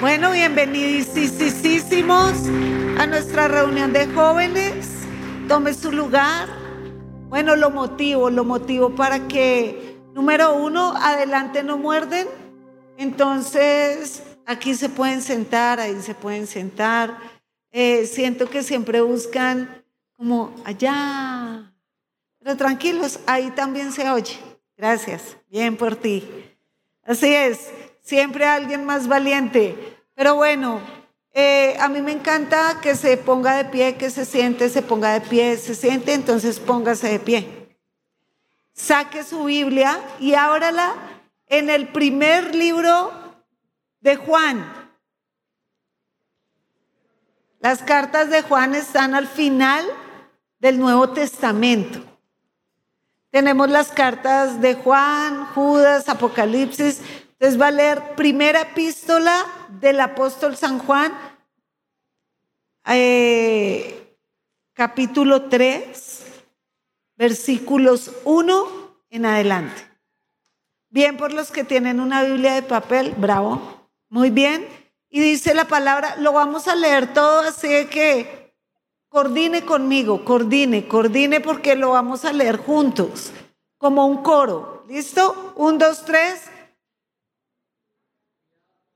Bueno, bienvenidísimos a nuestra reunión de jóvenes. Tome su lugar. Bueno, lo motivo, lo motivo para que, número uno, adelante no muerden. Entonces, aquí se pueden sentar, ahí se pueden sentar. Eh, siento que siempre buscan como allá. Pero tranquilos, ahí también se oye. Gracias. Bien por ti. Así es siempre alguien más valiente. Pero bueno, eh, a mí me encanta que se ponga de pie, que se siente, se ponga de pie, se siente, entonces póngase de pie. Saque su Biblia y ábrala en el primer libro de Juan. Las cartas de Juan están al final del Nuevo Testamento. Tenemos las cartas de Juan, Judas, Apocalipsis, entonces va a leer primera epístola del apóstol San Juan, eh, capítulo 3, versículos 1 en adelante. Bien por los que tienen una Biblia de papel, bravo, muy bien. Y dice la palabra, lo vamos a leer todo, así que coordine conmigo, coordine, coordine porque lo vamos a leer juntos, como un coro. ¿Listo? Un, dos, tres.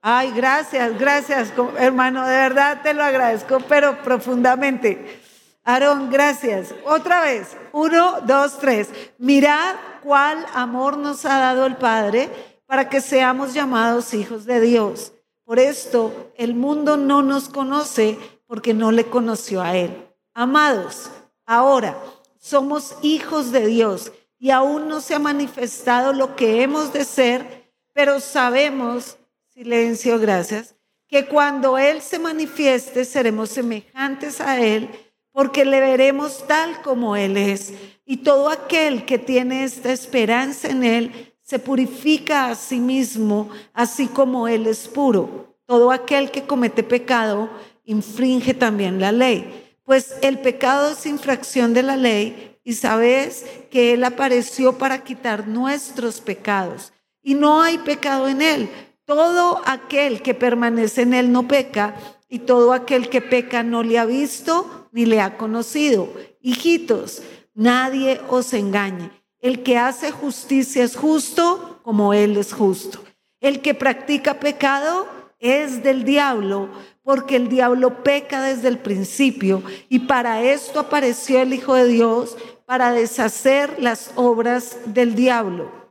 Ay, gracias, gracias, hermano, de verdad te lo agradezco, pero profundamente. Aarón, gracias. Otra vez, uno, dos, tres. Mirad cuál amor nos ha dado el Padre para que seamos llamados hijos de Dios. Por esto el mundo no nos conoce porque no le conoció a Él. Amados, ahora somos hijos de Dios y aún no se ha manifestado lo que hemos de ser, pero sabemos Silencio, gracias. Que cuando Él se manifieste seremos semejantes a Él porque le veremos tal como Él es. Y todo aquel que tiene esta esperanza en Él se purifica a sí mismo, así como Él es puro. Todo aquel que comete pecado infringe también la ley. Pues el pecado es infracción de la ley y sabes que Él apareció para quitar nuestros pecados. Y no hay pecado en Él todo aquel que permanece en él no peca, y todo aquel que peca no le ha visto ni le ha conocido. Hijitos, nadie os engañe. El que hace justicia es justo como él es justo. El que practica pecado es del diablo, porque el diablo peca desde el principio, y para esto apareció el Hijo de Dios, para deshacer las obras del diablo.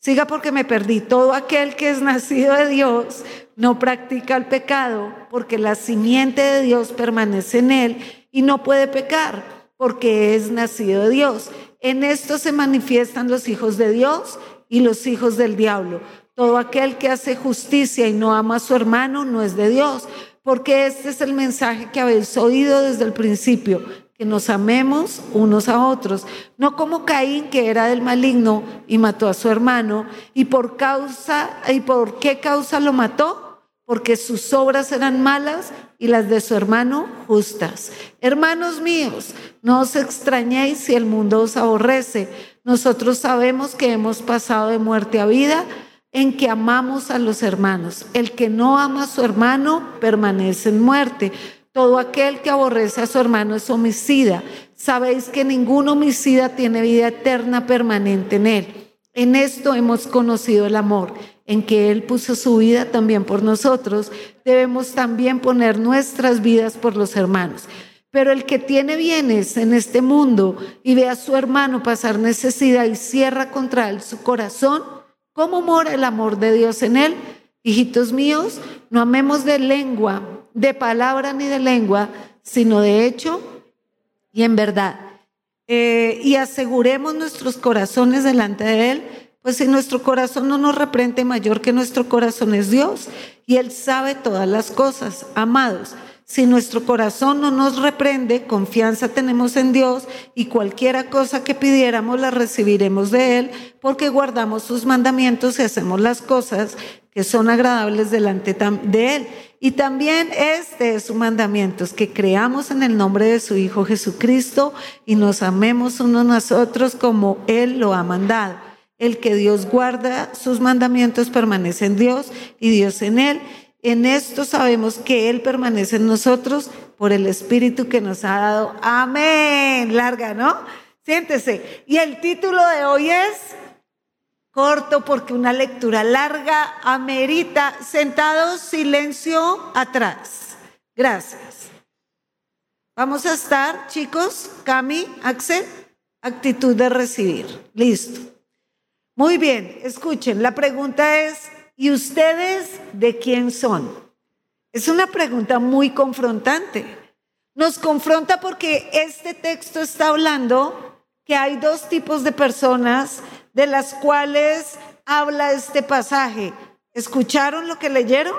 Siga porque me perdí. Todo aquel que es nacido de Dios no practica el pecado porque la simiente de Dios permanece en él y no puede pecar porque es nacido de Dios. En esto se manifiestan los hijos de Dios y los hijos del diablo. Todo aquel que hace justicia y no ama a su hermano no es de Dios, porque este es el mensaje que habéis oído desde el principio, que nos amemos unos a otros, no como Caín que era del maligno y mató a su hermano, y por causa y por qué causa lo mató? Porque sus obras eran malas y las de su hermano justas. Hermanos míos, no os extrañéis si el mundo os aborrece. Nosotros sabemos que hemos pasado de muerte a vida en que amamos a los hermanos. El que no ama a su hermano permanece en muerte. Todo aquel que aborrece a su hermano es homicida. Sabéis que ningún homicida tiene vida eterna permanente en él. En esto hemos conocido el amor, en que Él puso su vida también por nosotros. Debemos también poner nuestras vidas por los hermanos. Pero el que tiene bienes en este mundo y ve a su hermano pasar necesidad y cierra contra él su corazón, ¿cómo mora el amor de Dios en él? Hijitos míos, no amemos de lengua de palabra ni de lengua, sino de hecho y en verdad. Eh, y aseguremos nuestros corazones delante de Él, pues si nuestro corazón no nos reprende mayor que nuestro corazón es Dios, y Él sabe todas las cosas, amados. Si nuestro corazón no nos reprende, confianza tenemos en Dios y cualquiera cosa que pidiéramos la recibiremos de Él, porque guardamos sus mandamientos y hacemos las cosas que son agradables delante de Él. Y también este es su mandamiento, que creamos en el nombre de su Hijo Jesucristo y nos amemos unos a nosotros como Él lo ha mandado. El que Dios guarda sus mandamientos permanece en Dios y Dios en él. En esto sabemos que Él permanece en nosotros por el Espíritu que nos ha dado. Amén. Larga, ¿no? Siéntese. Y el título de hoy es corto porque una lectura larga amerita sentados silencio atrás. Gracias. Vamos a estar, chicos, Cami, Axel, actitud de recibir. Listo. Muy bien, escuchen, la pregunta es, ¿y ustedes de quién son? Es una pregunta muy confrontante. Nos confronta porque este texto está hablando que hay dos tipos de personas de las cuales habla este pasaje. ¿Escucharon lo que leyeron?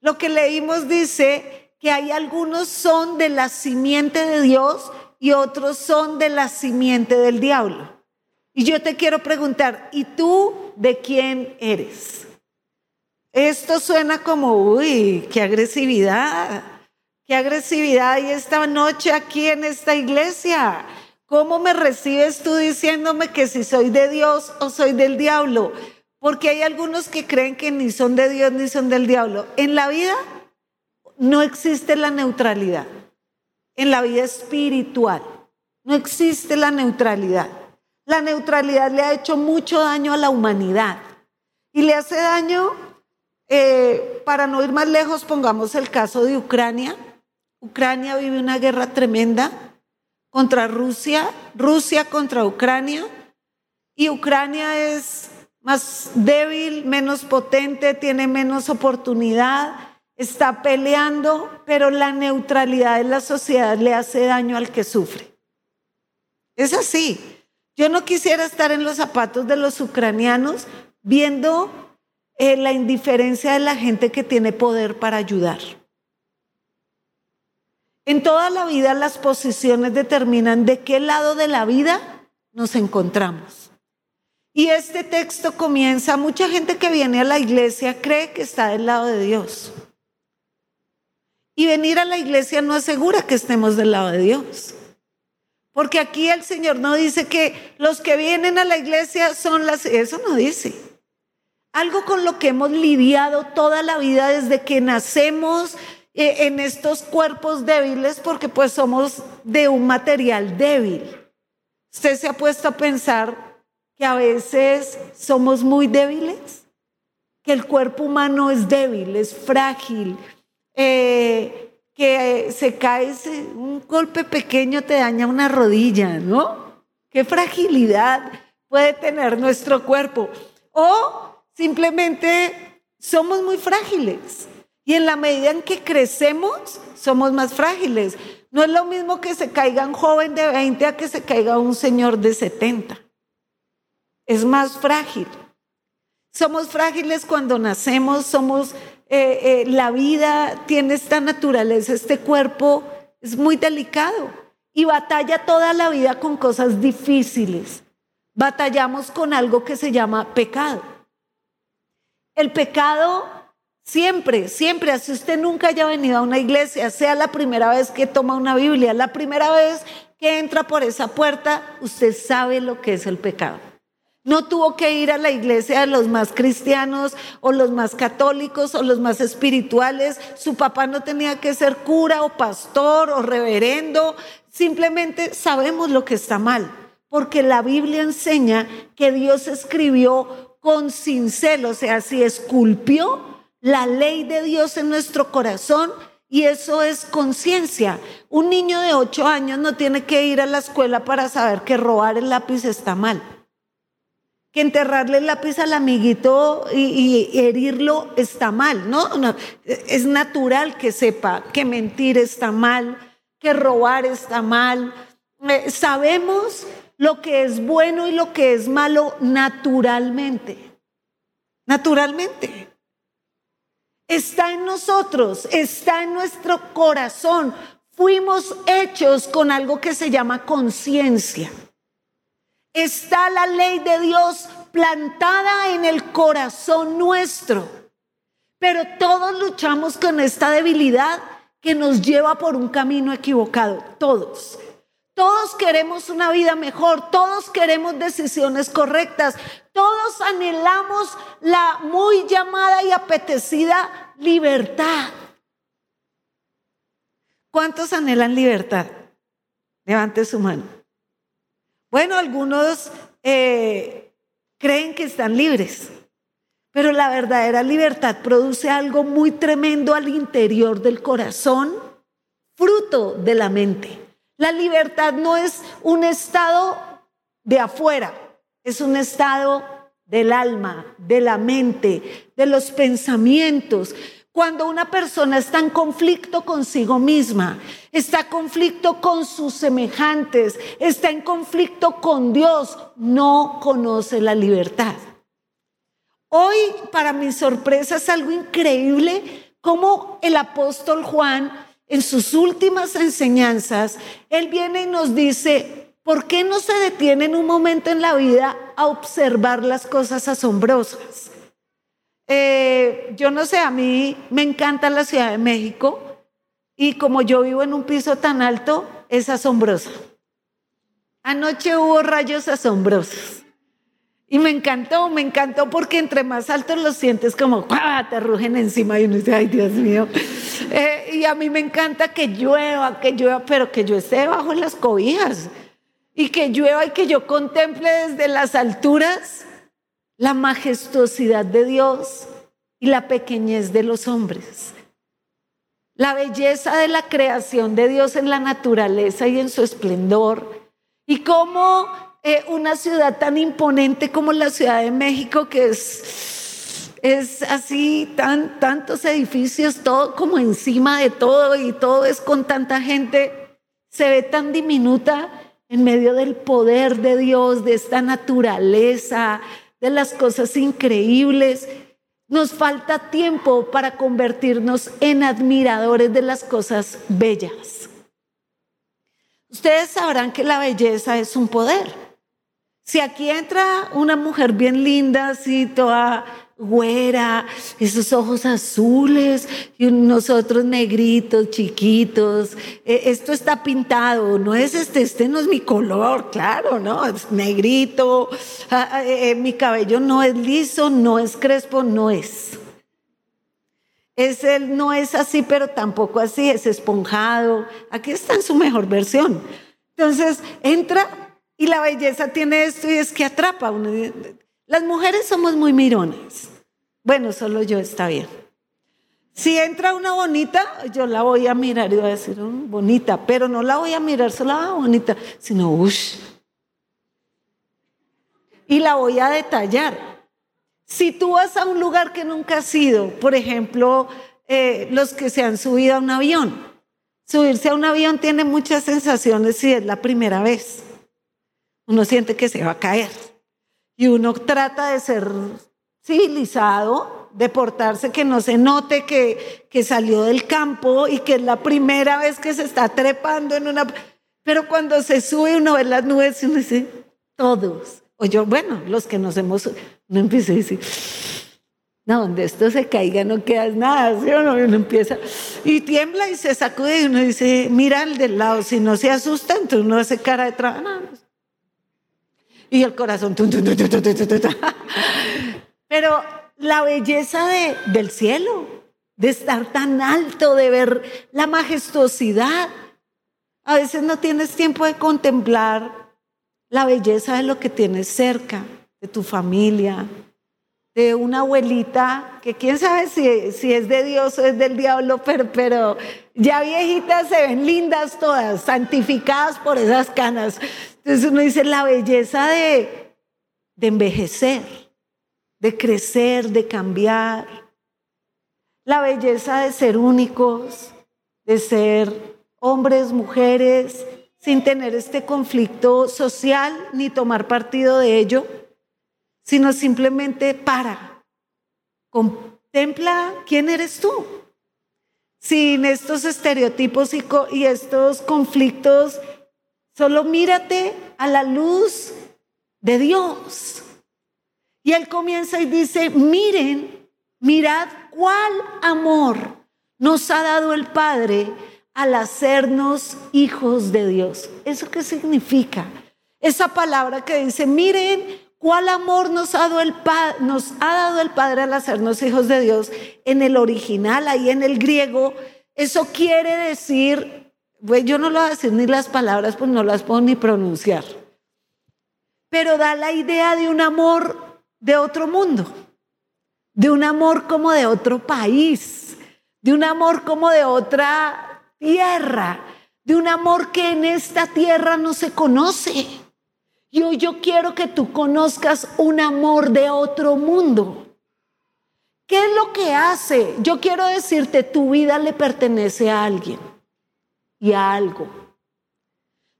Lo que leímos dice que hay algunos son de la simiente de Dios y otros son de la simiente del diablo. Y yo te quiero preguntar, ¿y tú de quién eres? Esto suena como, uy, qué agresividad, qué agresividad y esta noche aquí en esta iglesia. ¿Cómo me recibes tú diciéndome que si soy de Dios o soy del diablo? Porque hay algunos que creen que ni son de Dios ni son del diablo. En la vida no existe la neutralidad. En la vida espiritual no existe la neutralidad. La neutralidad le ha hecho mucho daño a la humanidad y le hace daño, eh, para no ir más lejos, pongamos el caso de Ucrania. Ucrania vive una guerra tremenda contra Rusia, Rusia contra Ucrania, y Ucrania es más débil, menos potente, tiene menos oportunidad, está peleando, pero la neutralidad de la sociedad le hace daño al que sufre. Es así. Yo no quisiera estar en los zapatos de los ucranianos viendo eh, la indiferencia de la gente que tiene poder para ayudar. En toda la vida las posiciones determinan de qué lado de la vida nos encontramos. Y este texto comienza, mucha gente que viene a la iglesia cree que está del lado de Dios. Y venir a la iglesia no asegura que estemos del lado de Dios. Porque aquí el Señor no dice que los que vienen a la iglesia son las... Eso no dice. Algo con lo que hemos lidiado toda la vida desde que nacemos en estos cuerpos débiles, porque pues somos de un material débil. ¿Usted se ha puesto a pensar que a veces somos muy débiles? Que el cuerpo humano es débil, es frágil. Eh, que se cae, un golpe pequeño te daña una rodilla, ¿no? Qué fragilidad puede tener nuestro cuerpo. O simplemente somos muy frágiles. Y en la medida en que crecemos, somos más frágiles. No es lo mismo que se caiga un joven de 20 a que se caiga un señor de 70. Es más frágil. Somos frágiles cuando nacemos, somos eh, eh, la vida tiene esta naturaleza, este cuerpo es muy delicado y batalla toda la vida con cosas difíciles. Batallamos con algo que se llama pecado. El pecado siempre, siempre, así usted nunca haya venido a una iglesia, sea la primera vez que toma una Biblia, la primera vez que entra por esa puerta, usted sabe lo que es el pecado. No tuvo que ir a la iglesia de los más cristianos o los más católicos o los más espirituales. Su papá no tenía que ser cura o pastor o reverendo. Simplemente sabemos lo que está mal, porque la Biblia enseña que Dios escribió con cincel, o sea, si esculpió la ley de Dios en nuestro corazón y eso es conciencia. Un niño de ocho años no tiene que ir a la escuela para saber que robar el lápiz está mal que enterrarle el lápiz al amiguito y, herirlo está mal, ¿no? ¿no? Es natural que sepa que mentir está mal, que robar está mal. Eh, sabemos lo que es bueno y lo que es malo naturalmente. Naturalmente. Está en nosotros, está en nuestro corazón. Fuimos hechos con algo que se llama conciencia. Está la ley de Dios plantada en el corazón nuestro. Pero todos luchamos con esta debilidad que nos lleva por un camino equivocado. Todos. Todos queremos una vida mejor, todos queremos decisiones correctas, todos anhelamos la muy llamada y apetecida libertad. ¿Cuántos anhelan libertad? Levante su mano. Bueno, algunos eh, creen que están libres, pero la verdadera libertad produce algo muy tremendo al interior del corazón, fruto de la mente. La libertad no es un estado de afuera, es un estado del alma, de la mente, de los pensamientos. Cuando una persona está en conflicto consigo misma, está en conflicto con sus semejantes, está en conflicto con Dios, no conoce la libertad. Hoy, para mi sorpresa, es algo increíble cómo el apóstol Juan en sus últimas enseñanzas, Él viene y nos dice, ¿por qué no se detiene en un momento en la vida a observar las cosas asombrosas? Eh, yo no sé, a mí me encanta la Ciudad de México y como yo vivo en un piso tan alto, es asombrosa. Anoche hubo rayos asombrosos. Y me encantó, me encantó porque entre más altos los sientes como te rugen encima y uno dice, ay Dios mío. Eh, y a mí me encanta que llueva, que llueva, pero que yo esté debajo de las cobijas y que llueva y que yo contemple desde las alturas la majestuosidad de Dios y la pequeñez de los hombres. La belleza de la creación de Dios en la naturaleza y en su esplendor. Y cómo eh, una ciudad tan imponente como la Ciudad de México, que es, es así, tan, tantos edificios, todo como encima de todo y todo es con tanta gente, se ve tan diminuta en medio del poder de Dios, de esta naturaleza, de las cosas increíbles. Nos falta tiempo para convertirnos en admiradores de las cosas bellas. Ustedes sabrán que la belleza es un poder. Si aquí entra una mujer bien linda, así toda güera, esos ojos azules y nosotros negritos, chiquitos, e, esto está pintado, no es este, este no es mi color, claro, ¿no? Es negrito, ah, ah, eh, eh, mi cabello no es liso, no es crespo, no es. Es él no es así, pero tampoco así, es esponjado. Aquí está en su mejor versión. Entonces, entra y la belleza tiene esto y es que atrapa. Las mujeres somos muy mirones. Bueno, solo yo está bien. Si entra una bonita, yo la voy a mirar y voy a decir, oh, bonita, pero no la voy a mirar solo ah, bonita, sino, uff. Y la voy a detallar. Si tú vas a un lugar que nunca has ido, por ejemplo, eh, los que se han subido a un avión, subirse a un avión tiene muchas sensaciones si es la primera vez uno siente que se va a caer. Y uno trata de ser civilizado, de portarse que no se note que, que salió del campo y que es la primera vez que se está trepando en una... Pero cuando se sube uno ve las nubes y uno dice, todos. O yo, bueno, los que nos hemos... Uno empieza a decir, no, donde esto se caiga no queda nada, ¿sí no? uno empieza y tiembla y se sacude y uno dice, mira al del lado, si no se asusta, entonces uno hace cara de trabajo. Y el corazón. Pero la belleza de, del cielo, de estar tan alto, de ver la majestuosidad. A veces no tienes tiempo de contemplar la belleza de lo que tienes cerca, de tu familia, de una abuelita, que quién sabe si, si es de Dios o es del diablo, pero, pero ya viejitas se ven lindas todas, santificadas por esas canas. Entonces uno dice la belleza de, de envejecer, de crecer, de cambiar, la belleza de ser únicos, de ser hombres, mujeres, sin tener este conflicto social ni tomar partido de ello, sino simplemente para, contempla quién eres tú, sin estos estereotipos y, y estos conflictos Solo mírate a la luz de Dios. Y él comienza y dice, miren, mirad cuál amor nos ha dado el Padre al hacernos hijos de Dios. ¿Eso qué significa? Esa palabra que dice, miren cuál amor nos ha, dado el nos ha dado el Padre al hacernos hijos de Dios. En el original, ahí en el griego, eso quiere decir, yo no lo voy a decir ni las palabras, pues no las puedo ni pronunciar, pero da la idea de un amor de otro mundo, de un amor como de otro país, de un amor como de otra tierra, de un amor que en esta tierra no se conoce. Yo quiero que tú conozcas un amor de otro mundo. ¿Qué es lo que hace? Yo quiero decirte, tu vida le pertenece a alguien y algo.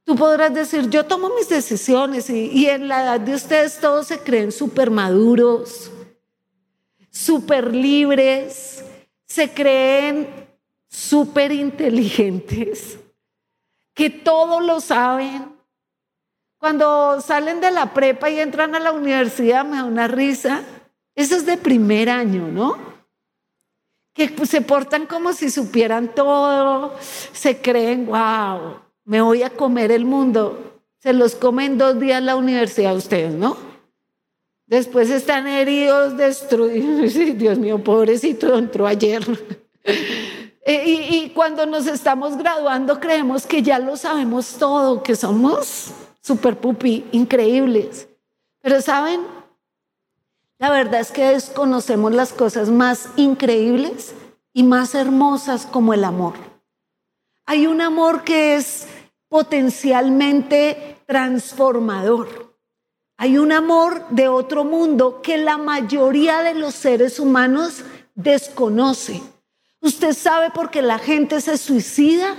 Tú podrás decir, yo tomo mis decisiones y, en la edad de ustedes todos se creen súper maduros, súper libres, se creen súper inteligentes, que todo lo saben, cuando salen de la prepa y entran a la universidad me da una risa. Eso es de primer año, ¿no? Que se portan como si supieran todo, se creen, wow, me voy a comer el mundo. Se los comen dos días la universidad ustedes, ¿no? Después están heridos, destruidos. Dios mío, pobrecito, entró ayer. Eh, y, y cuando nos estamos graduando creemos que ya lo sabemos todo, que somos super pupi, increíbles. Pero saben, la verdad es que desconocemos las cosas más increíbles y más hermosas como el amor. Hay un amor que es potencialmente transformador. Hay un amor de otro mundo que la mayoría de los seres humanos desconoce. ¿Usted sabe por qué la gente se suicida?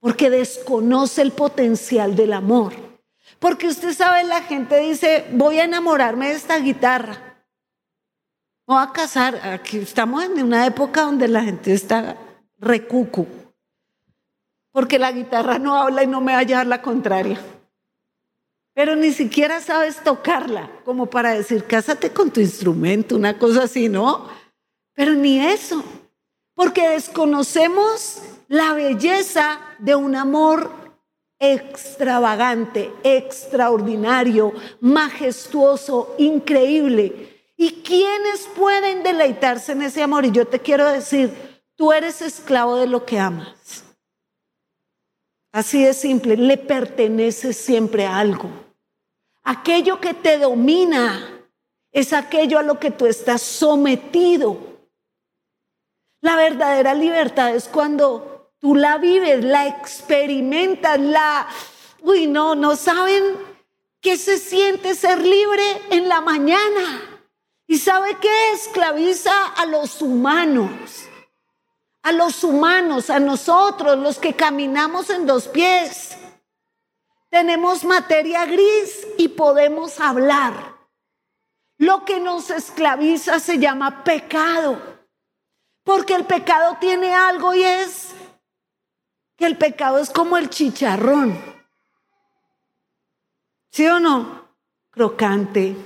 porque desconoce el potencial del amor. Porque usted sabe, la gente dice, voy a enamorarme de esta guitarra. Voy a casar. Aquí estamos en una época donde la gente está recucu. Porque la guitarra no habla y no me va a llevar la contraria. Pero ni siquiera sabes tocarla, como para decir, cásate con tu instrumento, una cosa así, ¿no? Pero ni eso. Porque desconocemos la belleza de un amor extravagante, extraordinario, majestuoso, increíble. ¿Y quiénes pueden deleitarse en ese amor? Y yo te quiero decir, tú eres esclavo de lo que amas. Así de simple, le pertenece siempre a algo. Aquello que te domina es aquello a lo que tú estás sometido. La verdadera libertad es cuando Tú la vives, la experimentas, la... Uy, no, no saben qué se siente ser libre en la mañana. ¿Y sabe qué? Esclaviza a los humanos. A los humanos, a nosotros, los que caminamos en dos pies. Tenemos materia gris y podemos hablar. Lo que nos esclaviza se llama pecado. Porque el pecado tiene algo y es que el pecado es como el chicharrón. ¿Sí o no? Crocante.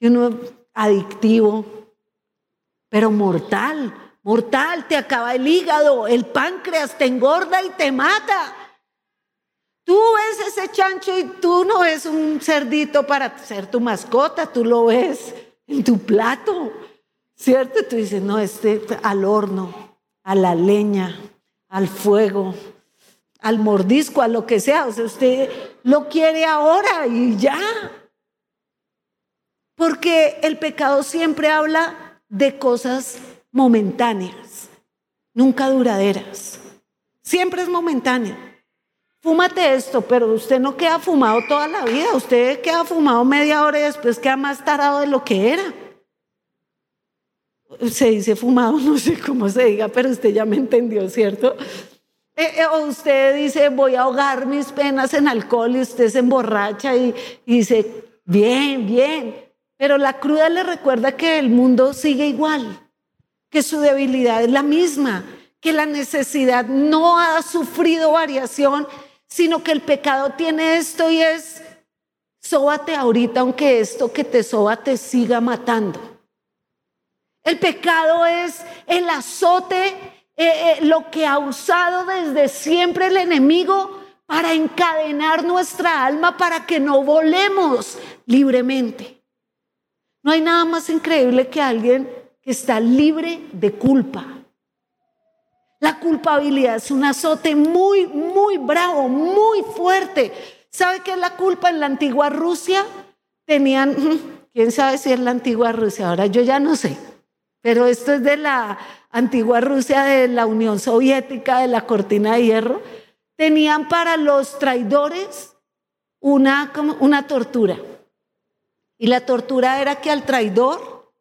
Y uno adictivo, pero mortal. Mortal, te acaba el hígado, el páncreas te engorda y te mata. Tú ves ese chancho y tú no ves un cerdito para ser tu mascota, tú lo ves en tu plato, ¿cierto? Tú dices, no, este al horno, a la leña, al fuego, al mordisco, a lo que sea. O sea, usted lo quiere ahora y ya. Porque el pecado siempre habla de cosas momentáneas, nunca duraderas. Siempre es momentáneo. Fúmate esto, pero usted no queda fumado toda la vida. Usted queda fumado media hora y después queda más tarado de lo que era se dice fumado, no sé cómo se diga, pero usted ya me entendió, ¿cierto? Eh, eh, o usted dice, voy a ahogar mis penas en alcohol y usted se emborracha y, y dice, bien, bien. Pero la cruda le recuerda que el mundo sigue igual, que su debilidad es la misma, que la necesidad no ha sufrido variación, sino que el pecado tiene esto y es, sóbate ahorita aunque esto que te soba te siga matando. El pecado es el azote eh, eh, lo que ha usado desde siempre el enemigo para encadenar nuestra alma para que no volemos libremente. No hay nada más increíble que alguien que está libre de culpa. La culpabilidad es un azote muy, muy bravo, muy fuerte. ¿Sabe qué es la culpa en la antigua Rusia? Tenían, quién sabe si es la antigua Rusia, ahora yo ya no sé, pero esto es de la antigua Rusia, de la Unión Soviética, de la cortina de hierro. Tenían para los traidores una, tortura. Y la tortura era que al traidor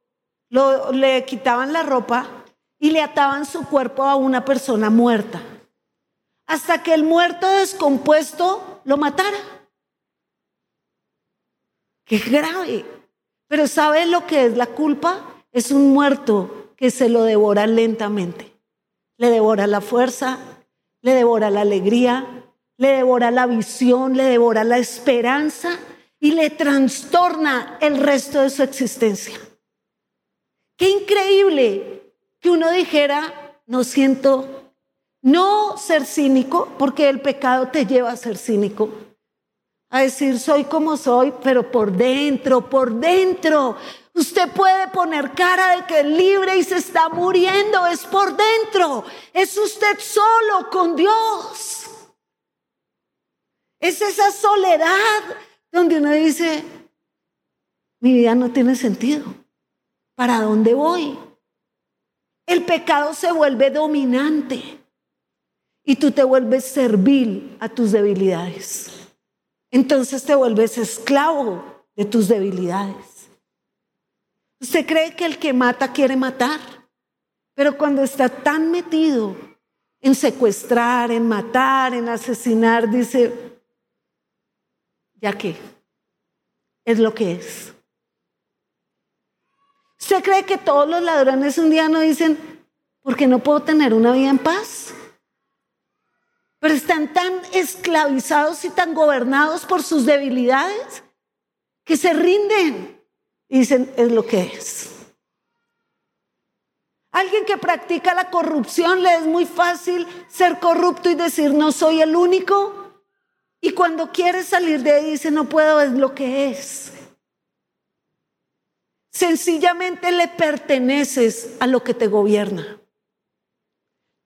le quitaban la ropa y le ataban su cuerpo a una persona muerta. Hasta que el muerto descompuesto lo matara. Qué grave. Pero ¿sabe lo que es la culpa? Es un muerto que se lo devora lentamente. Le devora la fuerza, le devora la alegría, le devora la visión, le devora la esperanza y le trastorna el resto de su existencia. Qué increíble que uno dijera, no siento, no ser cínico, porque el pecado te lleva a ser cínico, a decir soy como soy, pero por dentro, por dentro. Usted puede poner cara de que es libre y se está muriendo, es por dentro, es usted solo con Dios. Es esa soledad donde uno dice, mi vida no tiene sentido. ¿Para dónde voy? El pecado se vuelve dominante y tú te vuelves servil a tus debilidades. Entonces te vuelves esclavo de tus debilidades. Usted cree que el que mata quiere matar, pero cuando está tan metido en secuestrar, en matar, en asesinar, dice, ya que es lo que es. ¿Usted cree que todos los ladrones un día no dicen, ¿por qué no puedo tener una vida en paz? Pero están tan esclavizados y tan gobernados por sus debilidades que se rinden dicen, es lo que es. Alguien que practica la corrupción le es muy fácil ser corrupto y decir, no soy el único. Y cuando quiere salir de ahí dice, no puedo, es lo que es. Sencillamente le perteneces a lo que te gobierna.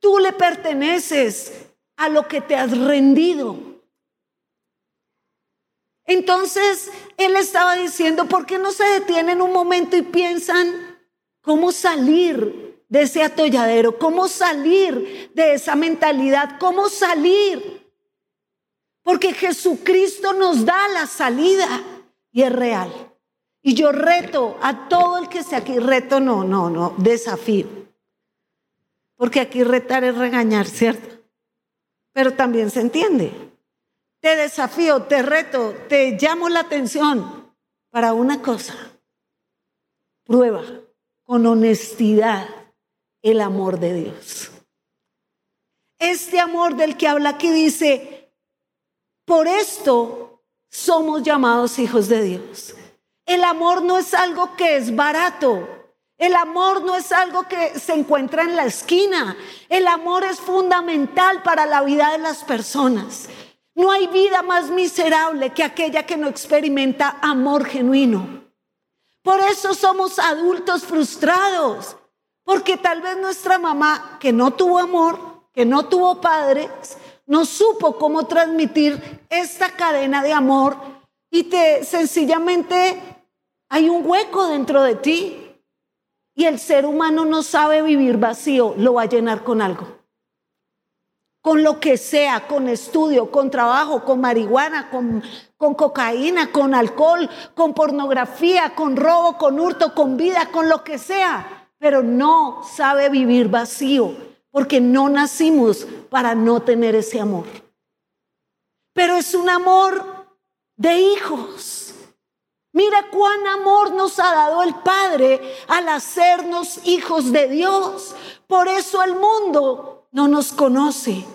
Tú le perteneces a lo que te has rendido. Entonces él estaba diciendo, ¿por qué no se detienen un momento y piensan cómo salir de ese atolladero? ¿Cómo salir de esa mentalidad? ¿Cómo salir? Porque Jesucristo nos da la salida y es real. Y yo reto a todo el que esté aquí, reto no, no, no, desafío. Porque aquí retar es regañar, ¿cierto? Pero también se entiende. Te desafío, te reto, te llamo la atención para una cosa. Prueba con honestidad el amor de Dios. Este amor del que habla aquí dice, por esto somos llamados hijos de Dios. El amor no es algo que es barato. El amor no es algo que se encuentra en la esquina. El amor es fundamental para la vida de las personas. No hay vida más miserable que aquella que no experimenta amor genuino. Por eso somos adultos frustrados, porque tal vez nuestra mamá, que no tuvo amor, que no tuvo padres, no supo cómo transmitir esta cadena de amor y te sencillamente hay un hueco dentro de ti. Y el ser humano no sabe vivir vacío, lo va a llenar con algo. Con lo que sea, con estudio, con trabajo, con marihuana, con, cocaína, con alcohol, con pornografía, con robo, con hurto, con vida, con lo que sea. Pero no sabe vivir vacío porque no nacimos para no tener ese amor. Pero es un amor de hijos. Mira cuán amor nos ha dado el Padre al hacernos hijos de Dios. Por eso el mundo no nos conoce.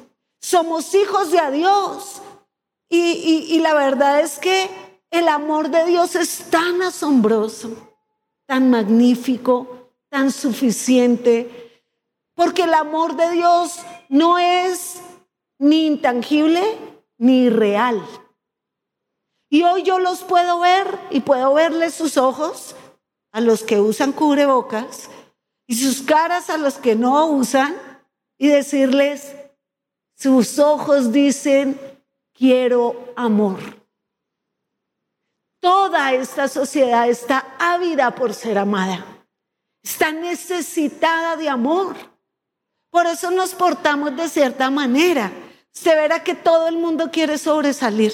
Somos hijos de Dios. Y, la verdad es que el amor de Dios es tan asombroso, tan magnífico, tan suficiente, Porque el amor de Dios no es ni intangible ni real. Y hoy yo los puedo ver y puedo verles sus ojos a los que usan cubrebocas y sus caras a los que no usan y decirles, sus ojos dicen, quiero amor. Toda esta sociedad está ávida por ser amada, está necesitada de amor. Por eso nos portamos de cierta manera. Se verá que todo el mundo quiere sobresalir,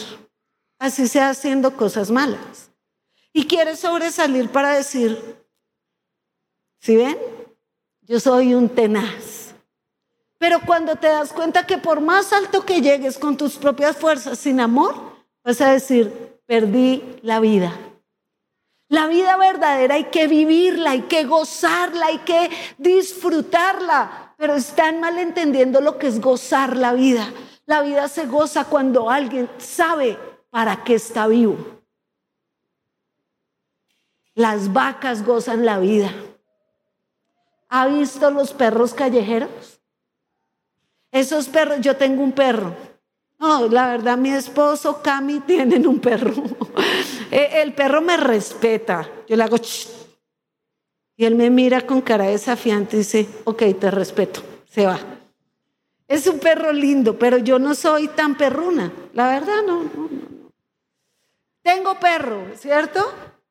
así sea haciendo cosas malas. Y quiere sobresalir para decir, ¿si ven? Yo soy un tenaz. Pero cuando te das cuenta que por más alto que llegues con tus propias fuerzas sin amor, vas a decir, perdí la vida. La vida verdadera hay que vivirla, hay que gozarla, hay que disfrutarla, pero están malentendiendo lo que es gozar la vida. La vida se goza cuando alguien sabe para qué está vivo. Las vacas gozan la vida. ¿Ha visto los perros callejeros? Esos perros, yo tengo un perro. No, la verdad, mi esposo, Cami, tienen un perro. E, el perro me respeta. Yo le hago y él me mira con cara desafiante y dice, ok, te respeto, se va. Es un perro lindo, pero yo no soy tan perruna. La verdad, no. Tengo perro, ¿cierto?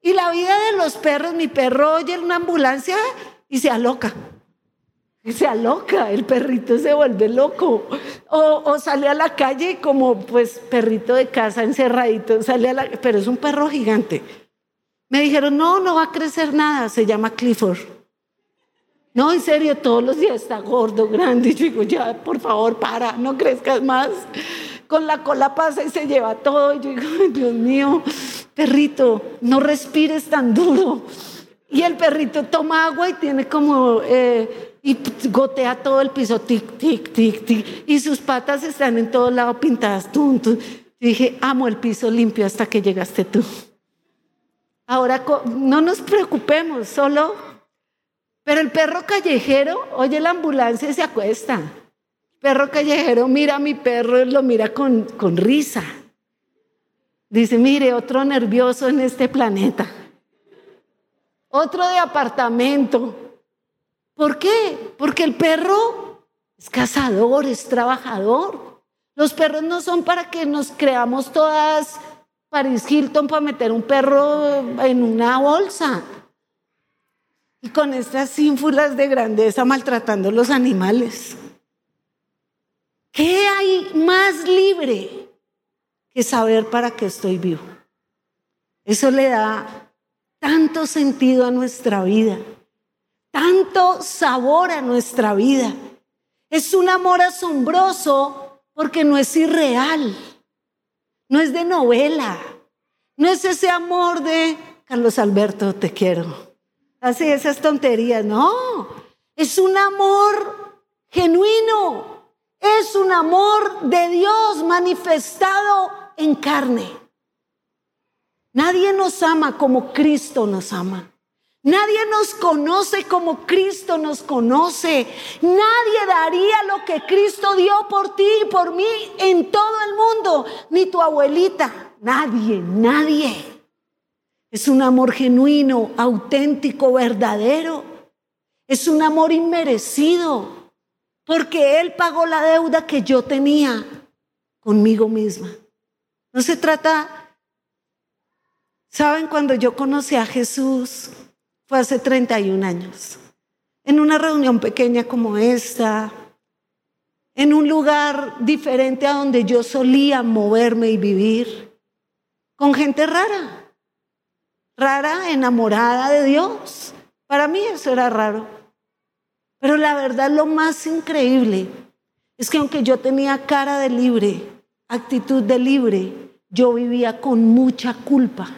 Y la vida de los perros, mi perro oye una ambulancia y se aloca. Y se aloca, el perrito se vuelve loco. O, sale a la calle como pues perrito de casa encerradito, sale a la, pero es un perro gigante. Me dijeron, no, no va a crecer nada, se llama Clifford. No, en serio, todos los días está gordo, grande. Y yo digo, ya, por favor, para, no crezcas más. Con la cola pasa y se lleva todo. Y yo digo, Dios mío, perrito, no respires tan duro. Y el perrito toma agua y tiene como, eh, y gotea todo el piso, tic, tic, tic, tic. Y sus patas están en todos lados pintadas. Tum, tum. dije, amo el piso limpio hasta que llegaste tú. Ahora no nos preocupemos, solo. Pero el perro callejero oye la ambulancia y se acuesta. perro callejero mira a mi perro y lo mira con, con risa. Dice, mire, otro nervioso en este planeta. Otro de apartamento. ¿Por qué? Porque el perro es cazador, es trabajador. Los perros no son para que nos creamos todas Paris Hilton para meter un perro en una bolsa. Y con estas ínfulas de grandeza maltratando los animales. ¿Qué hay más libre que saber para qué estoy vivo. Eso le da tanto sentido a nuestra vida, tanto sabor a nuestra vida. Es un amor asombroso porque no es irreal, no es de novela, no es ese amor de Carlos Alberto, te quiero. Así esas tonterías, no, es un amor genuino, es un amor de Dios manifestado en carne. Nadie nos ama como Cristo nos ama. Nadie nos conoce como Cristo nos conoce. Nadie daría lo que Cristo dio por ti y por mí en todo el mundo. Ni tu abuelita. Nadie, nadie. Es un amor genuino, auténtico, verdadero. Es un amor inmerecido. Porque Él pagó la deuda que yo tenía conmigo misma. No se trata, ¿saben? Cuando yo conocí a Jesús, fue hace 31 años, en una reunión pequeña como esta, en un lugar diferente a donde yo solía moverme y vivir, con gente rara, rara, enamorada de Dios. Para mí eso era raro. Pero la verdad lo más increíble es que aunque yo tenía cara de libre, actitud de libre, yo vivía con mucha culpa.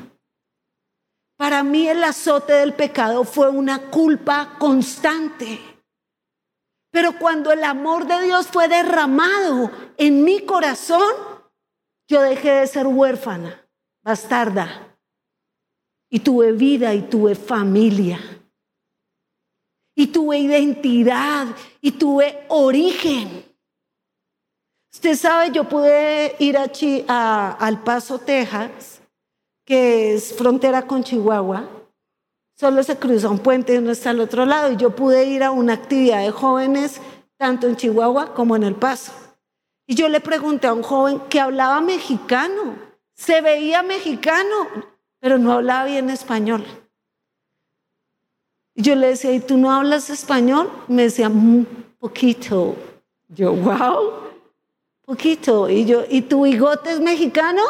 Para mí el azote del pecado fue una culpa constante. Pero cuando el amor de Dios fue derramado en mi corazón, yo dejé de ser huérfana, bastarda, y tuve vida y tuve familia. y tuve identidad y tuve origen. Usted sabe, yo pude ir a, Al Paso, Texas, que es frontera con Chihuahua. Solo se cruza un puente y uno está al otro lado. Y yo pude ir a una actividad de jóvenes, tanto en Chihuahua como en El Paso. Y yo le pregunté a un joven que hablaba mexicano, se veía mexicano, pero no hablaba bien español. Y yo le decía, ¿y tú no hablas español? Me decía, un poquito. Yo, wow, poquito. Y yo, ¿y tu bigote es mexicano?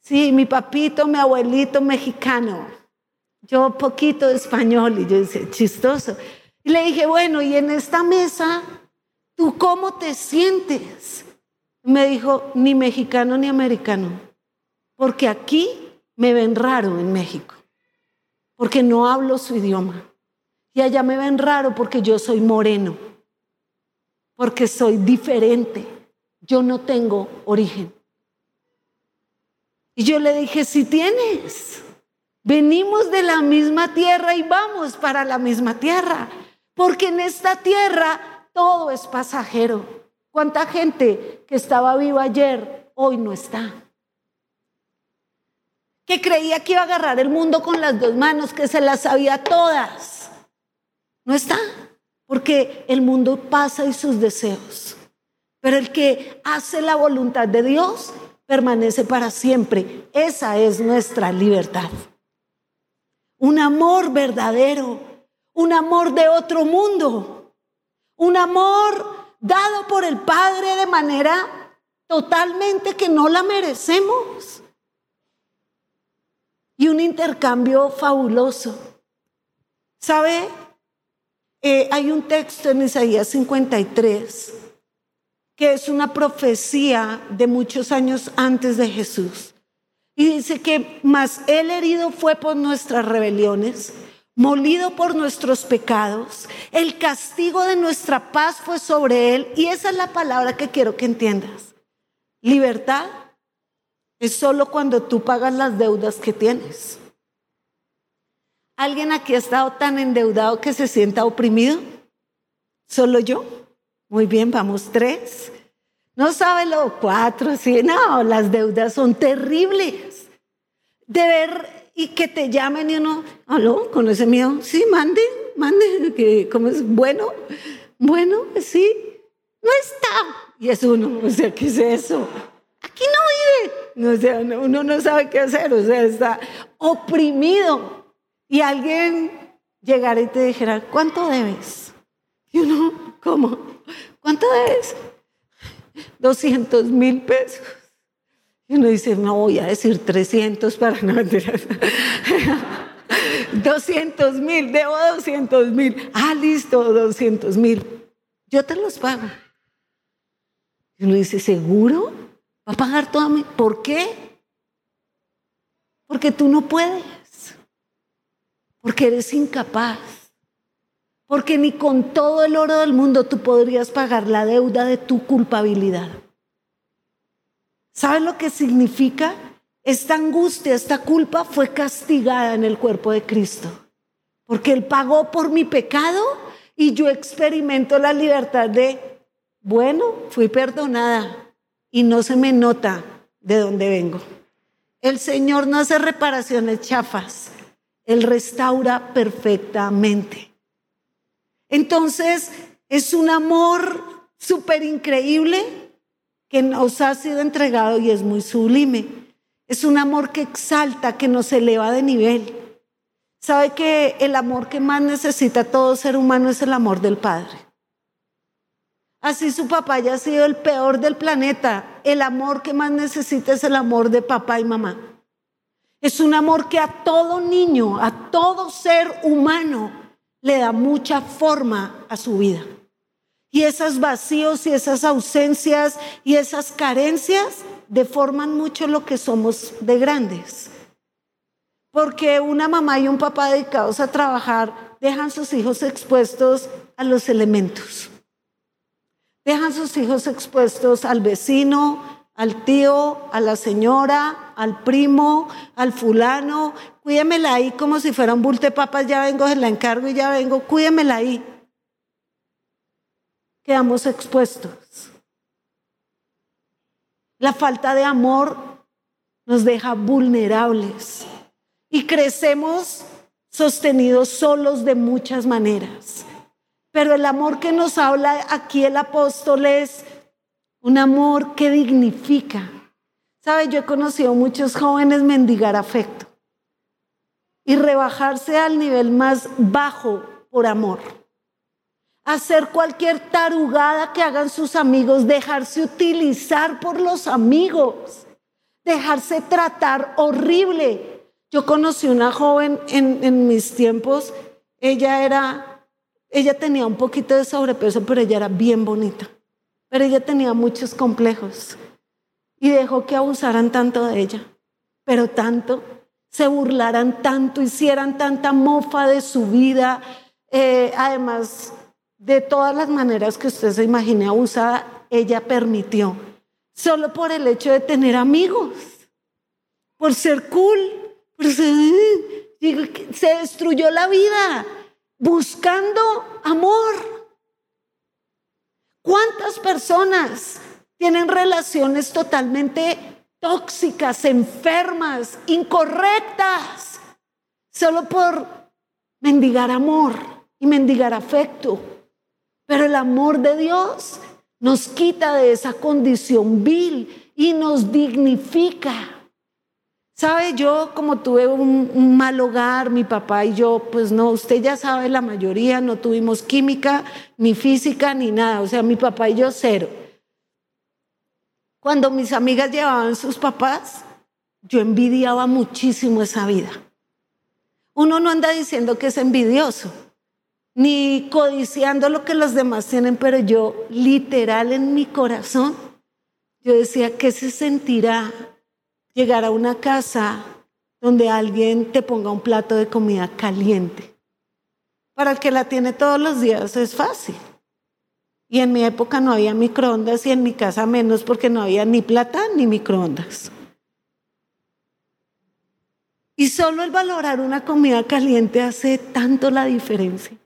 Sí, mi papito, mi abuelito mexicano. Yo poquito español. Y yo decía, chistoso. Y le dije, bueno, y en esta mesa, ¿tú cómo te sientes? Me dijo, ni mexicano ni americano. Porque aquí me ven raro en México porque no hablo su idioma. Y allá me ven raro porque yo soy moreno, porque soy diferente. Yo no tengo origen. Y yo le dije, si tienes, venimos de la misma tierra y vamos para la misma tierra, porque en esta tierra todo es pasajero. ¿Cuánta gente que estaba viva ayer hoy no está? que creía que iba a agarrar el mundo con las dos manos, que se las sabía todas. No está, porque el mundo pasa y sus deseos. Pero el que hace la voluntad de Dios permanece para siempre. Esa es nuestra libertad. Un amor verdadero, un amor de otro mundo, un amor dado por el Padre de manera totalmente que no la merecemos y un intercambio fabuloso. ¿Sabe? Eh, hay un texto en Isaías 53 que es una profecía de muchos años antes de Jesús. Y dice que más él herido fue por nuestras rebeliones, molido por nuestros pecados, el castigo de nuestra paz fue sobre él. Y esa es la palabra que quiero que entiendas. Libertad es solo cuando tú pagas las deudas que tienes. ¿Alguien aquí ha estado tan endeudado que se sienta oprimido? ¿Solo yo? Muy bien, vamos tres. No sabe lo cuatro, sí, no, las deudas son terribles. De ver y que te llamen y uno, aló, con ese miedo, sí, mande, mande, que como es bueno, bueno, sí, no está. Y es uno, o sea, ¿qué es eso? Aquí no vive. O sea, uno no sabe qué hacer, o sea, está oprimido. Y alguien llegara y te dijera, ¿cuánto debes? Y uno, ¿cómo? ¿Cuánto debes? 200 mil pesos. Y uno dice, no voy a decir 300 para no mentir. 200 mil, debo 200 mil. Ah, listo, 200 mil. Yo te los pago. Y uno dice, ¿seguro? Va a pagar todo mi... ¿Por qué? Porque tú no puedes. Porque eres incapaz. Porque ni con todo el oro del mundo tú podrías pagar la deuda de tu culpabilidad. ¿Sabes lo que significa? Esta angustia, esta culpa fue castigada en el cuerpo de Cristo. Porque Él pagó por mi pecado y yo experimento la libertad de, bueno, fui perdonada, y no se me nota de dónde vengo. El Señor no hace reparaciones chafas, Él restaura perfectamente. Entonces, es un amor súper increíble que nos ha sido entregado y es muy sublime. Es un amor que exalta, que nos eleva de nivel. ¿Sabe que el amor que más necesita todo ser humano es el amor del Padre? Así su papá haya sido el peor del planeta, el amor que más necesita es el amor de papá y mamá. Es un amor que a todo niño, a todo ser humano, le da mucha forma a su vida. Y esos vacíos y esas ausencias y esas carencias deforman mucho lo que somos de grandes. Porque una mamá y un papá dedicados a trabajar dejan sus hijos expuestos a los elementos. Dejan sus hijos expuestos al vecino, al tío, a la señora, al primo, al fulano. Cuídemela ahí como si fuera un bulte de papas, ya vengo, se la encargo y ya vengo, cuídemela ahí. Quedamos expuestos. La falta de amor nos deja vulnerables y crecemos sostenidos solos de muchas maneras. Pero el amor que nos habla aquí el apóstol es un amor que dignifica. ¿Sabe? Yo he conocido muchos jóvenes mendigar afecto y rebajarse al nivel más bajo por amor. Hacer cualquier tarugada que hagan sus amigos, dejarse utilizar por los amigos, dejarse tratar horrible. Yo conocí una joven en, mis tiempos, ella era, ella tenía un poquito de sobrepeso, pero ella era bien bonita. Pero ella tenía muchos complejos y dejó que abusaran tanto de ella, pero tanto, se burlaran tanto, hicieran tanta mofa de su vida, eh, además de todas las maneras que usted se imagine abusada, ella permitió, solo por el hecho de tener amigos, por ser cool, se destruyó la vida buscando amor. ¿Cuántas personas tienen relaciones totalmente tóxicas, enfermas, incorrectas, solo por mendigar amor y mendigar afecto? Pero el amor de Dios nos quita de esa condición vil y nos dignifica. ¿Sabe? Yo como tuve un, mal hogar, mi papá y yo, pues no, usted ya sabe, la mayoría no tuvimos química, ni física, ni nada. O sea, mi papá y yo cero. Cuando mis amigas llevaban sus papás, yo envidiaba muchísimo esa vida. Uno no anda diciendo que es envidioso, ni codiciando lo que los demás tienen, pero yo literal en mi corazón, yo decía, ¿qué se sentirá llegar a una casa donde alguien te ponga un plato de comida caliente. Para el que la tiene todos los días es fácil. Y en mi época no había microondas y en mi casa menos porque no había ni plata ni microondas. Y solo el valorar una comida caliente hace tanto la diferencia.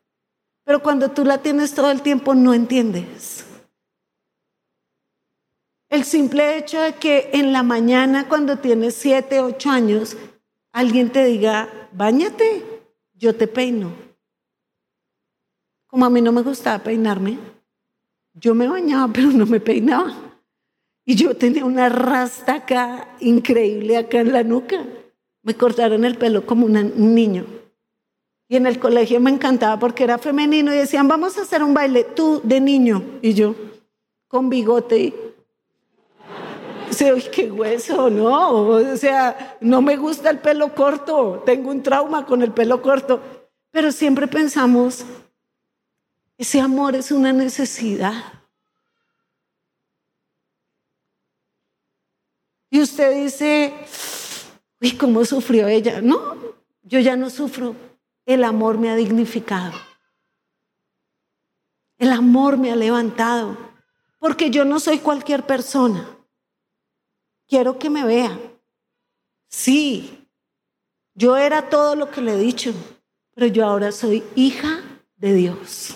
Pero cuando tú la tienes todo el tiempo no entiendes. El simple hecho de que en la mañana, cuando tienes siete, ocho años, alguien te diga, bañate, yo te peino. Como a mí no me gustaba peinarme, yo me bañaba, pero no me peinaba. Y yo tenía una rasta acá increíble acá en la nuca. Me cortaron el pelo como un niño. Y en el colegio me encantaba porque era femenino y decían, vamos a hacer un baile, tú de niño. Y yo, con bigote y Sí, qué hueso, ¿no? O sea, no me gusta el pelo corto, tengo un trauma con el pelo corto, pero siempre pensamos, ese amor es una necesidad. Y usted dice, uy, ¿cómo sufrió ella? No, yo ya no sufro. El amor me ha dignificado. El amor me ha levantado. Porque yo no soy cualquier persona quiero que me vea. Sí, yo era todo lo que le he dicho, pero yo ahora soy hija de Dios.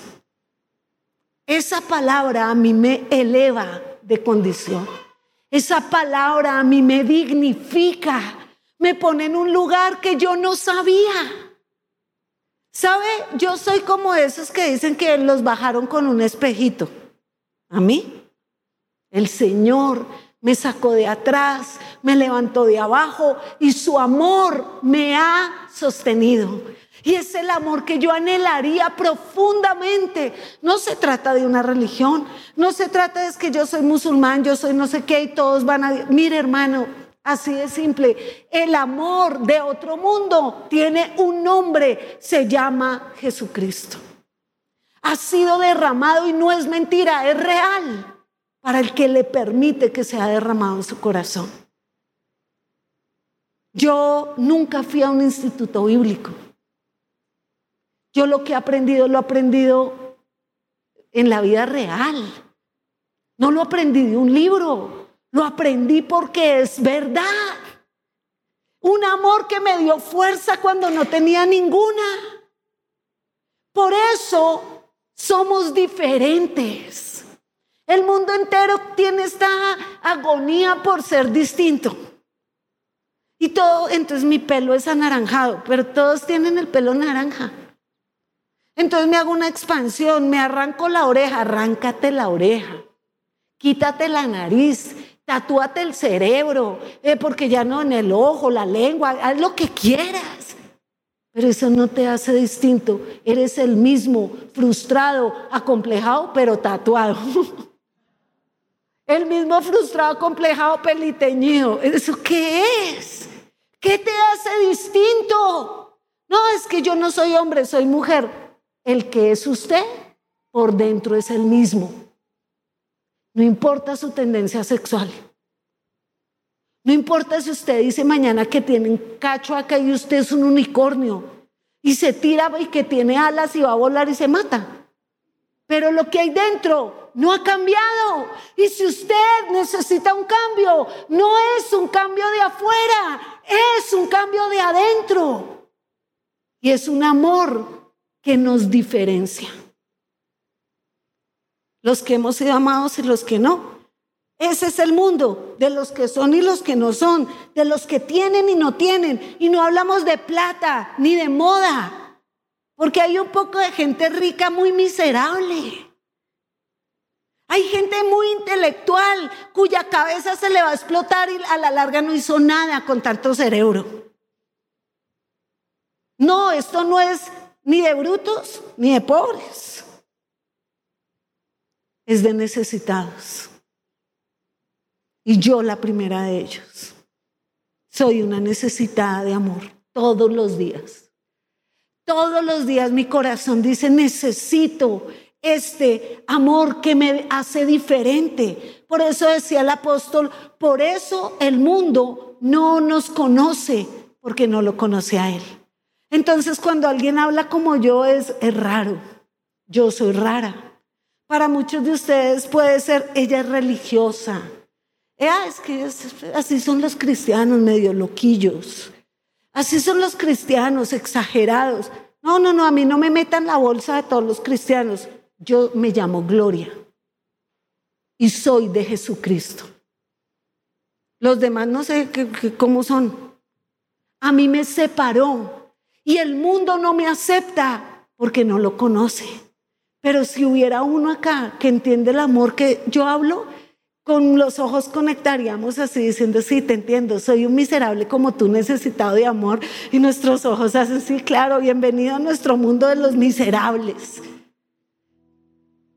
Esa palabra a mí me eleva de condición. Esa palabra a mí me dignifica, me pone en un lugar que yo no sabía. ¿Sabe? Yo soy como esos que dicen que los bajaron con un espejito. A mí, el Señor me sacó de atrás, me levantó de abajo y su amor me ha sostenido. Y es el amor que yo anhelaría profundamente. No se trata de una religión, no se trata de que yo soy musulmán, yo soy no sé qué y todos van a... Mire hermano, así de simple, el amor de otro mundo tiene un nombre, se llama Jesucristo. Ha sido derramado y no es mentira, es real para el que le permite que sea derramado en su corazón. Yo nunca fui a un instituto bíblico. Yo lo que he aprendido lo he aprendido en la vida real. No lo aprendí de un libro, lo aprendí porque es verdad. Un amor que me dio fuerza cuando no tenía ninguna. Por eso somos diferentes. El mundo entero tiene esta agonía por ser distinto. Y todo, entonces mi pelo es anaranjado, pero todos tienen el pelo naranja. Entonces me hago una expansión, me arranco la oreja, arráncate la oreja, quítate la nariz, tatúate el cerebro, eh, porque ya no en el ojo, la lengua, haz lo que quieras. Pero eso no te hace distinto, eres el mismo, frustrado, acomplejado, pero tatuado. El mismo frustrado, complejado, peliteñido. ¿Eso qué es? ¿Qué te hace distinto? No, es que yo no soy hombre, soy mujer. El que es usted por dentro es el mismo. No importa su tendencia sexual. No importa si usted dice mañana que tiene un cacho acá y usted es un unicornio y se tira y que tiene alas y va a volar y se mata. Pero lo que hay dentro no ha cambiado. Y si usted necesita un cambio, no es un cambio de afuera, es un cambio de adentro. Y es un amor que nos diferencia. Los que hemos sido amados y los que no. Ese es el mundo de los que son y los que no son, de los que tienen y no tienen. Y no hablamos de plata ni de moda. Porque hay un poco de gente rica muy miserable. Hay gente muy intelectual cuya cabeza se le va a explotar y a la larga no hizo nada con tanto cerebro. No, esto no es ni de brutos ni de pobres. Es de necesitados. Y yo la primera de ellos. Soy una necesitada de amor todos los días. Todos los días mi corazón dice, necesito este amor que me hace diferente. Por eso decía el apóstol, por eso el mundo no nos conoce, porque no lo conoce a él. Entonces cuando alguien habla como yo es, es raro. Yo soy rara. Para muchos de ustedes puede ser, ella es religiosa. Ah, es que así son los cristianos medio loquillos. Así son los cristianos exagerados. No, no, no, a mí no me metan la bolsa de todos los cristianos. Yo me llamo Gloria y soy de Jesucristo. Los demás no sé cómo son. A mí me separó y el mundo no me acepta porque no lo conoce. Pero si hubiera uno acá que entiende el amor que yo hablo, con los ojos conectaríamos así diciendo, sí, te entiendo, soy un miserable como tú necesitado de amor. Y nuestros ojos hacen, sí, claro, bienvenido a nuestro mundo de los miserables.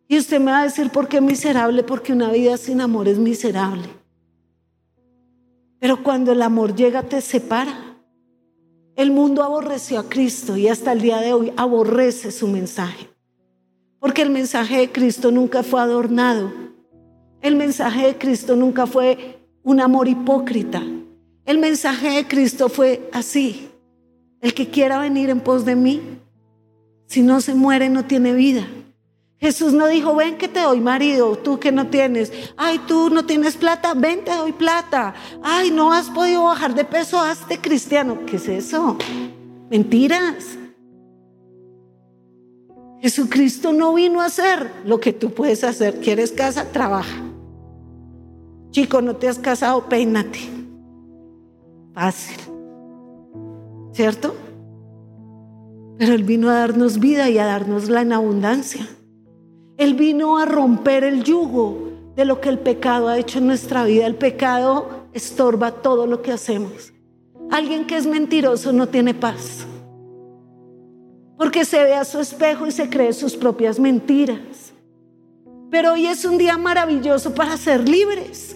Y usted me va a decir, ¿por qué miserable? Porque una vida sin amor es miserable. Pero cuando el amor llega te separa. El mundo aborreció a Cristo y hasta el día de hoy aborrece su mensaje. Porque el mensaje de Cristo nunca fue adornado el mensaje de Cristo nunca fue un amor hipócrita. El mensaje de Cristo fue así. El que quiera venir en pos de mí, si no se muere, no tiene vida. Jesús no dijo, ven que te doy marido, tú que no tienes. Ay, tú no tienes plata, ven, te doy plata. Ay, no has podido bajar de peso, hazte cristiano. ¿Qué es eso? Mentiras. Jesucristo no vino a hacer lo que tú puedes hacer. ¿Quieres casa? Trabaja. Chico, no te has casado, peínate. Fácil. ¿Cierto? Pero Él vino a darnos vida y a darnosla en abundancia. Él vino a romper el yugo de lo que el pecado ha hecho en nuestra vida. El pecado estorba todo lo que hacemos. Alguien que es mentiroso no tiene paz. Porque se ve a su espejo y se cree sus propias mentiras. Pero hoy es un día maravilloso para ser libres.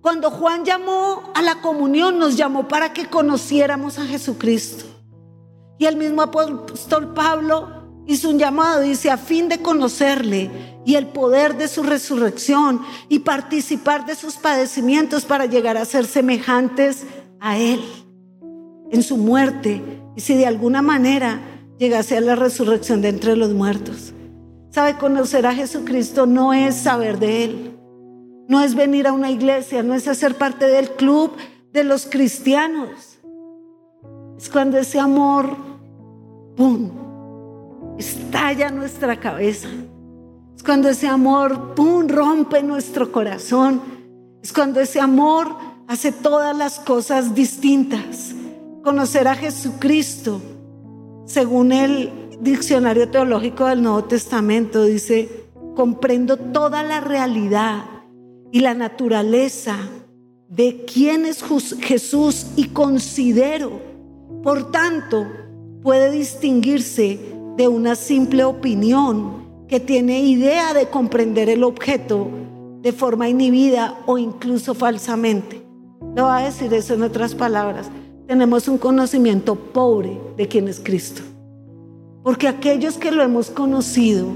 Cuando Juan llamó a la comunión, nos llamó para que conociéramos a Jesucristo. Y el mismo apóstol Pablo hizo un llamado, dice, a fin de conocerle y el poder de su resurrección y participar de sus padecimientos para llegar a ser semejantes a Él en su muerte y si de alguna manera llegase a la resurrección de entre los muertos. Sabe, conocer a Jesucristo no es saber de Él, no es venir a una iglesia, no es hacer parte del club de los cristianos. Es cuando ese amor, ¡pum!, estalla nuestra cabeza. Es cuando ese amor, ¡pum!, rompe nuestro corazón. Es cuando ese amor hace todas las cosas distintas. Conocer a Jesucristo, según el diccionario teológico del Nuevo Testamento, dice, comprendo toda la realidad y la naturaleza de quién es Jesús y considero, por tanto, puede distinguirse de una simple opinión que tiene idea de comprender el objeto de forma inhibida o incluso falsamente. Le voy a decir eso en otras palabras. Tenemos un conocimiento pobre de quién es Cristo. Porque aquellos que lo hemos conocido,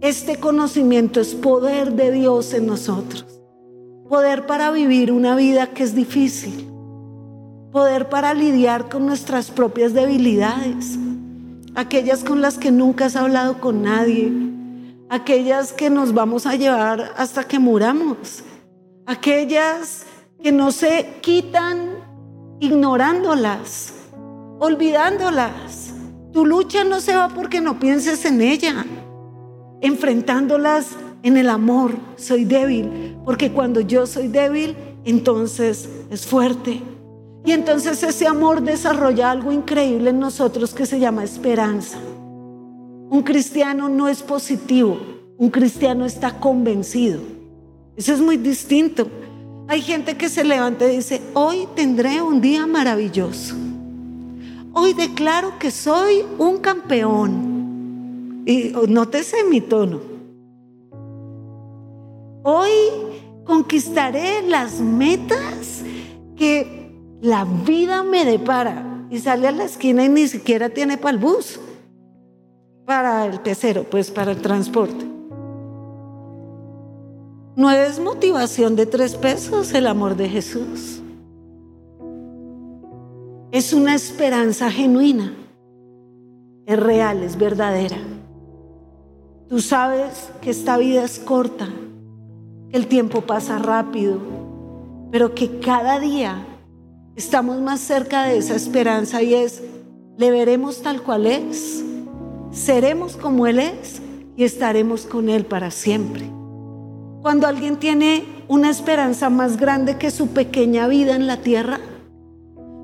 este conocimiento es poder de Dios en nosotros. Poder para vivir una vida que es difícil. Poder para lidiar con nuestras propias debilidades. Aquellas con las que nunca has hablado con nadie. Aquellas que nos vamos a llevar hasta que muramos. Aquellas que no se quitan ignorándolas, olvidándolas. Tu lucha no se va porque no pienses en ella. Enfrentándolas en el amor, soy débil, porque cuando yo soy débil, entonces es fuerte. Y entonces ese amor desarrolla algo increíble en nosotros que se llama esperanza. Un cristiano no es positivo, un cristiano está convencido. Eso es muy distinto. Hay gente que se levanta y dice, hoy tendré un día maravilloso. Hoy declaro que soy un campeón. Y oh, nótese mi tono. Hoy conquistaré las metas que la vida me depara. Y sale a la esquina y ni siquiera tiene para el bus, para el pecero, pues para el transporte. No es motivación de tres pesos el amor de Jesús. Es una esperanza genuina. Es real, es verdadera. Tú sabes que esta vida es corta, que el tiempo pasa rápido, pero que cada día estamos más cerca de esa esperanza y es, le veremos tal cual es, seremos como Él es y estaremos con Él para siempre. Cuando alguien tiene una esperanza más grande que su pequeña vida en la tierra,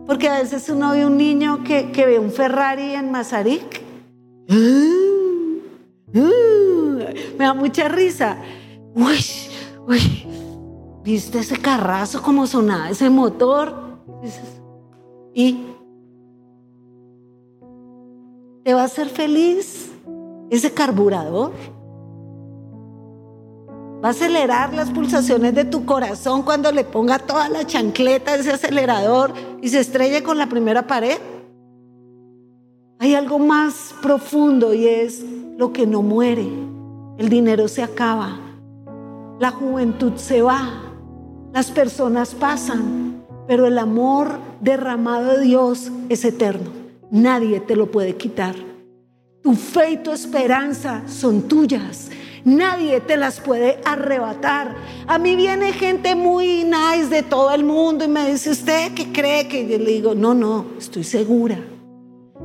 porque a veces uno ve un niño que, ve un Ferrari en Mazarik. me da mucha risa. Uy, uy, ¿viste ese carrazo como sonaba ese motor? Y te va a hacer feliz ese carburador. Va a acelerar las pulsaciones de tu corazón cuando le ponga toda la chancleta ese acelerador y se estrelle con la primera pared. Hay algo más profundo y es lo que no muere. El dinero se acaba. La juventud se va. Las personas pasan. Pero el amor derramado de Dios es eterno. Nadie te lo puede quitar. Tu fe y tu esperanza son tuyas. Nadie te las puede arrebatar. A mí viene gente muy nice de todo el mundo y me dice, ¿usted qué cree que yo le digo? No, no, estoy segura.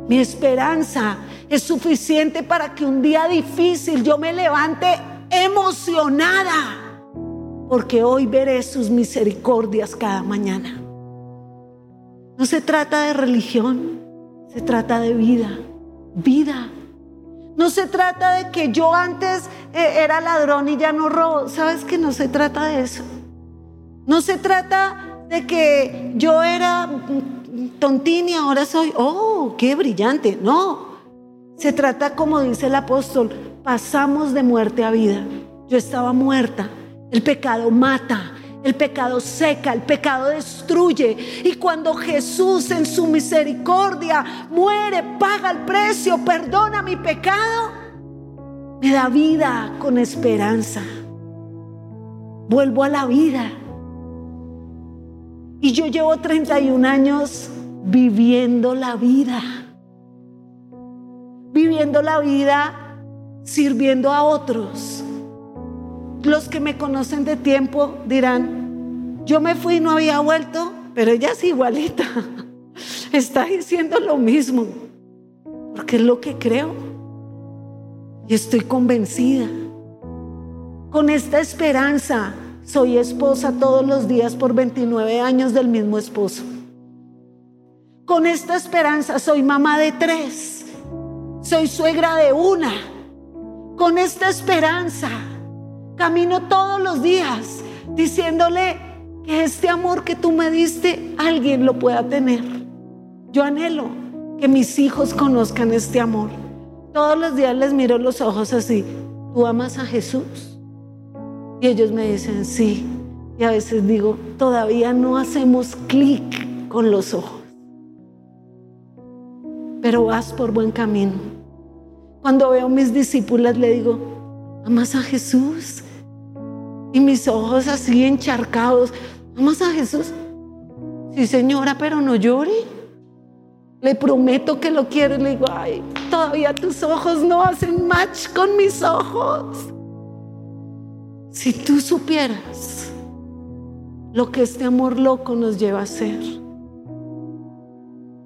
Mi esperanza es suficiente para que un día difícil yo me levante emocionada, porque hoy veré sus misericordias cada mañana. No se trata de religión, se trata de vida, vida. No se trata de que yo antes eh, era ladrón y ya no robo. ¿Sabes que no se trata de eso? No se trata de que yo era tontín y ahora soy, oh, qué brillante. No. Se trata, como dice el apóstol, pasamos de muerte a vida. Yo estaba muerta. El pecado mata. El pecado seca, el pecado destruye. Y cuando Jesús en su misericordia muere, paga el precio, perdona mi pecado, me da vida con esperanza. Vuelvo a la vida. Y yo llevo 31 años viviendo la vida. Viviendo la vida sirviendo a otros los que me conocen de tiempo dirán, yo me fui y no había vuelto pero ella es igualita. Está diciendo lo mismo, porque es lo que creo. Y estoy convencida. Con esta esperanza, soy esposa todos los días por 29 años del mismo esposo. Con esta esperanza, soy mamá de tres. Soy suegra de una. Con esta esperanza, camino todos los días diciéndole que este amor que tú me diste, alguien lo pueda tener. Yo anhelo que mis hijos conozcan este amor. Todos los días les miro los ojos así. ¿Tú amas a Jesús? Y ellos me dicen, sí. Y a veces digo, todavía no hacemos clic con los ojos. Pero vas por buen camino. Cuando veo a mis discípulas le digo, ¿amas a Jesús? Y mis ojos así encharcados, ¿amas a Jesús? Sí, señora, pero no llore. Le prometo que lo quiero. Y le digo, ay, todavía tus ojos no hacen match con mis ojos. Si tú supieras lo que este amor loco nos lleva a hacer,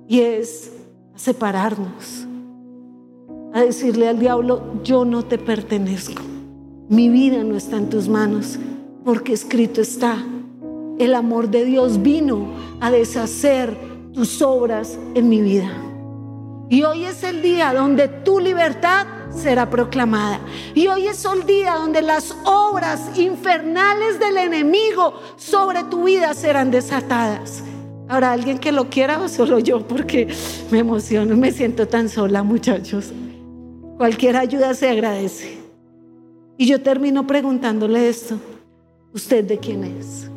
y es a separarnos, a decirle al diablo, yo no te pertenezco. Mi vida no está en tus manos, porque escrito está. El amor de Dios vino a deshacer tus obras en mi vida. Y hoy es el día donde tu libertad será proclamada. Y hoy es el día donde las obras infernales del enemigo sobre tu vida serán desatadas. ¿Habrá alguien que lo quiera o solo yo? Porque me emociono, me siento tan sola, muchachos. Cualquier ayuda se agradece. Y yo termino preguntándole esto, ¿usted de quién es?